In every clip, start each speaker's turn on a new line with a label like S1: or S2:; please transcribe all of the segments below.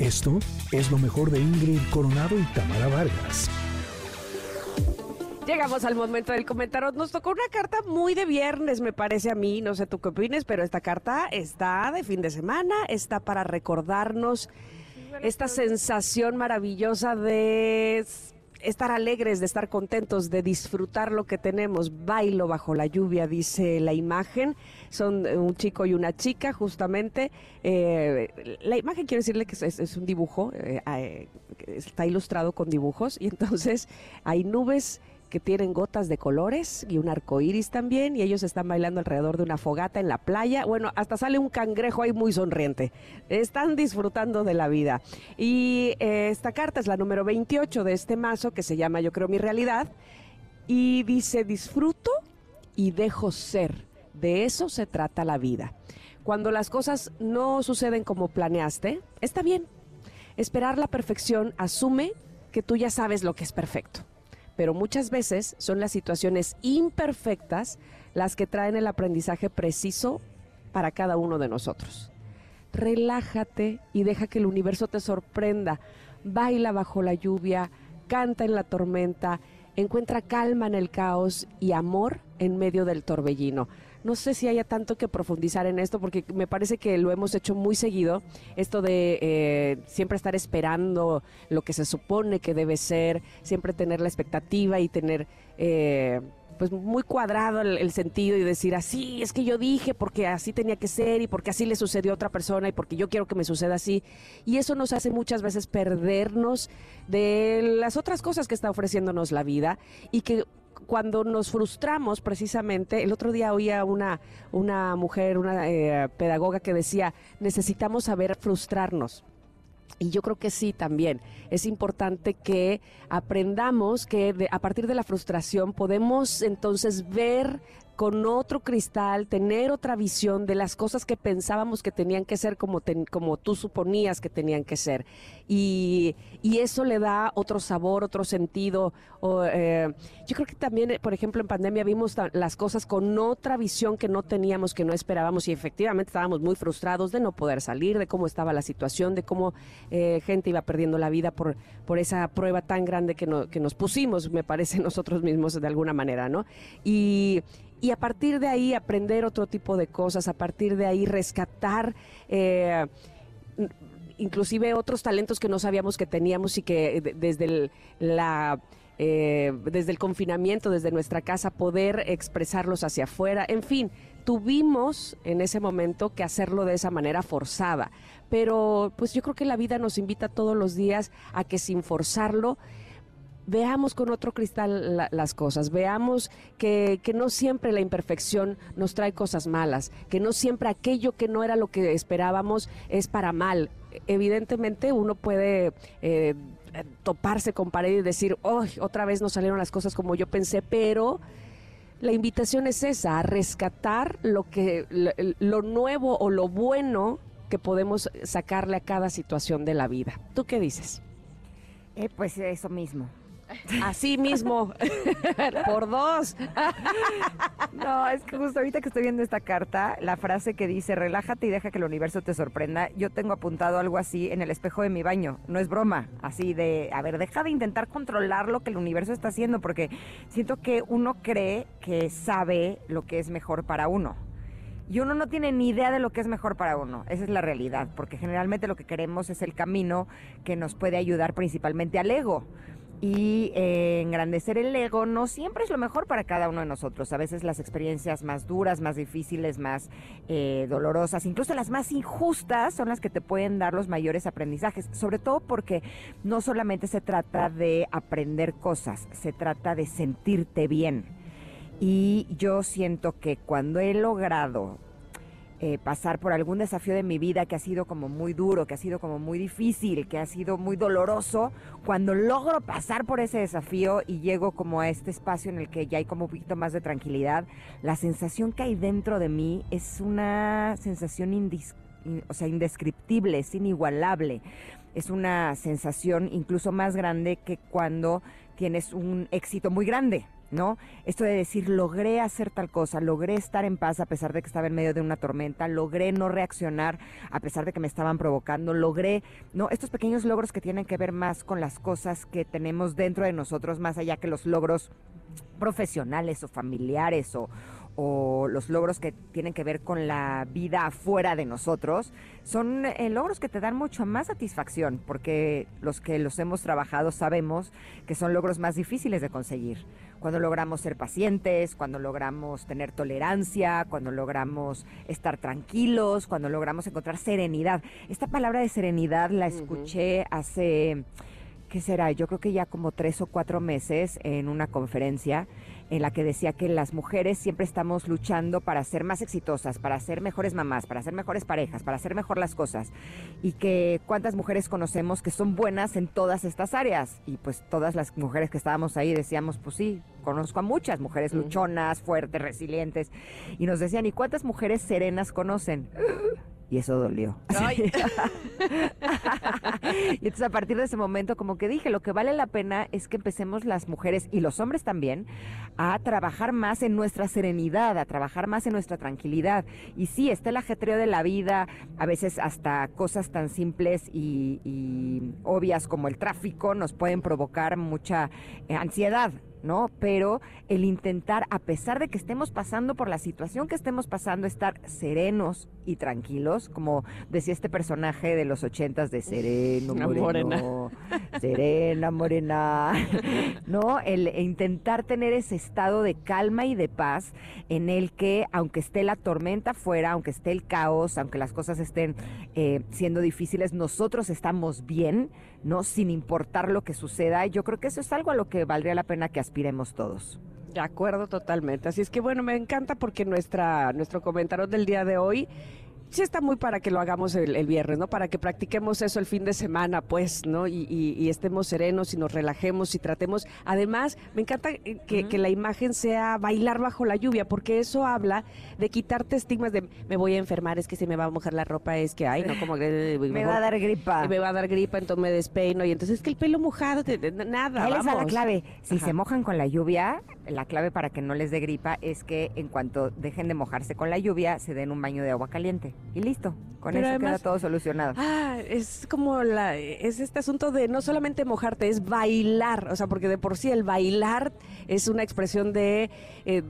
S1: Esto es lo mejor de Ingrid Coronado y Tamara Vargas.
S2: Llegamos al momento del comentario. Nos tocó una carta muy de viernes, me parece a mí. No sé tú qué opines, pero esta carta está de fin de semana, está para recordarnos esta sensación maravillosa de estar alegres, de estar contentos, de disfrutar lo que tenemos. Bailo bajo la lluvia, dice la imagen. Son un chico y una chica, justamente. Eh, la imagen quiero decirle que es, un dibujo, eh, eh, está ilustrado con dibujos, y entonces hay nubes que tienen gotas de colores y un arco iris también, y ellos están bailando alrededor de una fogata en la playa. Bueno, hasta sale un cangrejo ahí muy sonriente. Están disfrutando de la vida. Y eh, esta carta es la número 28 de este mazo que se llama Yo creo mi realidad. Y dice: disfruto y dejo ser. De eso se trata la vida. Cuando las cosas no suceden como planeaste, está bien. Esperar la perfección asume que tú ya sabes lo que es perfecto pero muchas veces son las situaciones imperfectas las que traen el aprendizaje preciso para cada uno de nosotros. Relájate y deja que el universo te sorprenda. Baila bajo la lluvia, canta en la tormenta, encuentra calma en el caos y amor en medio del torbellino no sé si haya tanto que profundizar en esto porque me parece que lo hemos hecho muy seguido, esto de eh, siempre estar esperando lo que se supone que debe ser, siempre tener la expectativa y tener... Eh, pues muy cuadrado el, sentido y decir así es que yo dije porque así tenía que ser y porque así le sucedió a otra persona y porque yo quiero que me suceda así y eso nos hace muchas veces perdernos de las otras cosas que está ofreciéndonos la vida y que cuando nos frustramos precisamente, el otro día oía una, una mujer, una eh, pedagoga que decía, necesitamos saber frustrarnos. Y yo creo que sí también. Es importante que aprendamos que a partir de la frustración podemos entonces ver con otro cristal, tener otra visión de las cosas que pensábamos que tenían que ser como, como tú suponías que tenían que ser. Y, eso le da otro sabor, otro sentido. Eh, yo creo que también, por ejemplo, en pandemia vimos las cosas con otra visión que no teníamos, que no esperábamos y efectivamente estábamos muy frustrados de no poder salir, de cómo estaba la situación, de cómo eh, gente iba perdiendo la vida por, por esa prueba tan grande que, que nos pusimos, me parece, nosotros mismos de alguna manera, ¿no? Y y a partir de ahí aprender otro tipo de cosas, a partir de ahí rescatar eh, inclusive otros talentos que no sabíamos que teníamos y que desde el, la... Eh, desde el confinamiento, desde nuestra casa, poder expresarlos hacia afuera. En fin, tuvimos en ese momento que hacerlo de esa manera forzada. Pero pues yo creo que la vida nos invita todos los días a que sin forzarlo veamos con otro cristal las cosas, veamos que, que, no siempre la imperfección nos trae cosas malas, que no siempre aquello que no era lo que esperábamos es para mal. Evidentemente uno puede... Eh, toparse con pared y decir, oh, otra vez no salieron las cosas como yo pensé, pero la invitación es esa, a rescatar lo que lo nuevo o lo bueno que podemos sacarle a cada situación de la vida. ¿Tú qué dices?
S3: Eh, pues eso mismo.
S2: Así mismo, por dos.
S3: No, es que justo ahorita que estoy viendo esta carta, la frase que dice, relájate y deja que el universo te sorprenda, yo tengo apuntado algo así en el espejo de mi baño. No es broma, así de, a ver, deja de intentar controlar lo que el universo está haciendo, porque siento que uno cree que sabe lo que es mejor para uno. Y uno no tiene ni idea de lo que es mejor para uno. Esa es la realidad, porque generalmente lo que queremos es el camino que nos puede ayudar principalmente al ego y eh, engrandecer el ego no siempre es lo mejor para cada uno de nosotros. A veces las experiencias más duras, más difíciles, más eh, dolorosas, incluso las más injustas, son las que te pueden dar los mayores aprendizajes. Sobre todo porque no solamente se trata de aprender cosas, se trata de sentirte bien. Y yo siento que cuando he logrado eh, pasar por algún desafío de mi vida que ha sido como muy duro, que ha sido como muy difícil, que ha sido muy doloroso, cuando logro pasar por ese desafío y llego como a este espacio en el que ya hay como un poquito más de tranquilidad, la sensación que hay dentro de mí es una sensación indescriptible, es inigualable. Es una sensación incluso más grande que cuando tienes un éxito muy grande ¿no? Esto de decir, logré hacer tal cosa, logré estar en paz a pesar de que estaba en medio de una tormenta, logré no reaccionar a pesar de que me estaban provocando, logré, ¿no? Estos pequeños logros que tienen que ver más con las cosas que tenemos dentro de nosotros, más allá que los logros profesionales o familiares o, o los logros que tienen que ver con la vida afuera de nosotros, son eh, logros que te dan mucho más satisfacción, porque los que los hemos trabajado sabemos que son logros más difíciles de conseguir. Cuando logramos ser pacientes, cuando logramos tener tolerancia, cuando logramos estar tranquilos, cuando logramos encontrar serenidad. Esta palabra de serenidad la escuché hace... ¿Qué será? Yo creo que ya como tres o cuatro meses en una conferencia en la que decía que las mujeres siempre estamos luchando para ser más exitosas, para ser mejores mamás, para ser mejores parejas, para hacer mejor las cosas. Y que cuántas mujeres conocemos que son buenas en todas estas áreas. Y pues todas las mujeres que estábamos ahí decíamos, pues sí, conozco a muchas mujeres luchonas, fuertes, resilientes. Y nos decían, ¿y cuántas mujeres serenas conocen? Y eso dolió. y entonces a partir de ese momento como que dije, lo que vale la pena es que empecemos las mujeres y los hombres también a trabajar más en nuestra serenidad, a trabajar más en nuestra tranquilidad. Y sí, está el ajetreo de la vida, a veces hasta cosas tan simples y, y obvias como el tráfico nos pueden provocar mucha eh, ansiedad. ¿No? Pero el intentar, a pesar de que estemos pasando por la situación que estemos pasando, estar serenos y tranquilos, como decía este personaje de los ochentas de Sereno, Moreno, Serena, Morena, ¿no? El intentar tener ese estado de calma y de paz en el que, aunque esté la tormenta fuera, aunque esté el caos, aunque las cosas estén eh, siendo difíciles, nosotros estamos bien, ¿no? Sin importar lo que suceda. Yo creo que eso es algo a lo que valdría la pena que aspiremos todos.
S2: De acuerdo totalmente. Así es que bueno, me encanta porque nuestra, nuestro comentario del día de hoy sí está muy para que lo hagamos el, viernes, ¿no? Para que practiquemos eso el fin de semana, pues, ¿no? Y, estemos serenos y nos relajemos y tratemos. Además, me encanta que, la imagen sea bailar bajo la lluvia, porque eso habla de quitarte estigmas de me voy a enfermar, es que se me va a mojar la ropa, es que, ay, no, como que...
S3: me va a dar gripa.
S2: Me va a dar gripa, entonces me despeino y entonces es que el pelo mojado, nada, Ahí
S3: la clave. Si se mojan con la lluvia, la clave para que no les dé gripa es que en cuanto dejen de mojarse con la lluvia, se den un baño de agua caliente y listo. Con eso queda todo solucionado.
S2: Ah, es como la, es este asunto de no solamente mojarte, es bailar, o sea, porque de por sí el bailar es una expresión de, eh,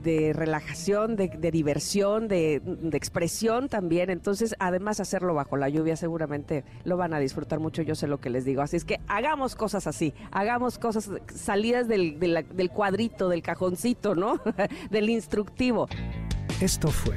S2: de, relajación, de, diversión, de, expresión también. Entonces, además hacerlo bajo la lluvia seguramente lo van a disfrutar mucho, yo sé lo que les digo. Así es que hagamos cosas así, hagamos cosas salidas del, del cuadrito, del cajoncito, ¿no? del instructivo.
S1: Esto fue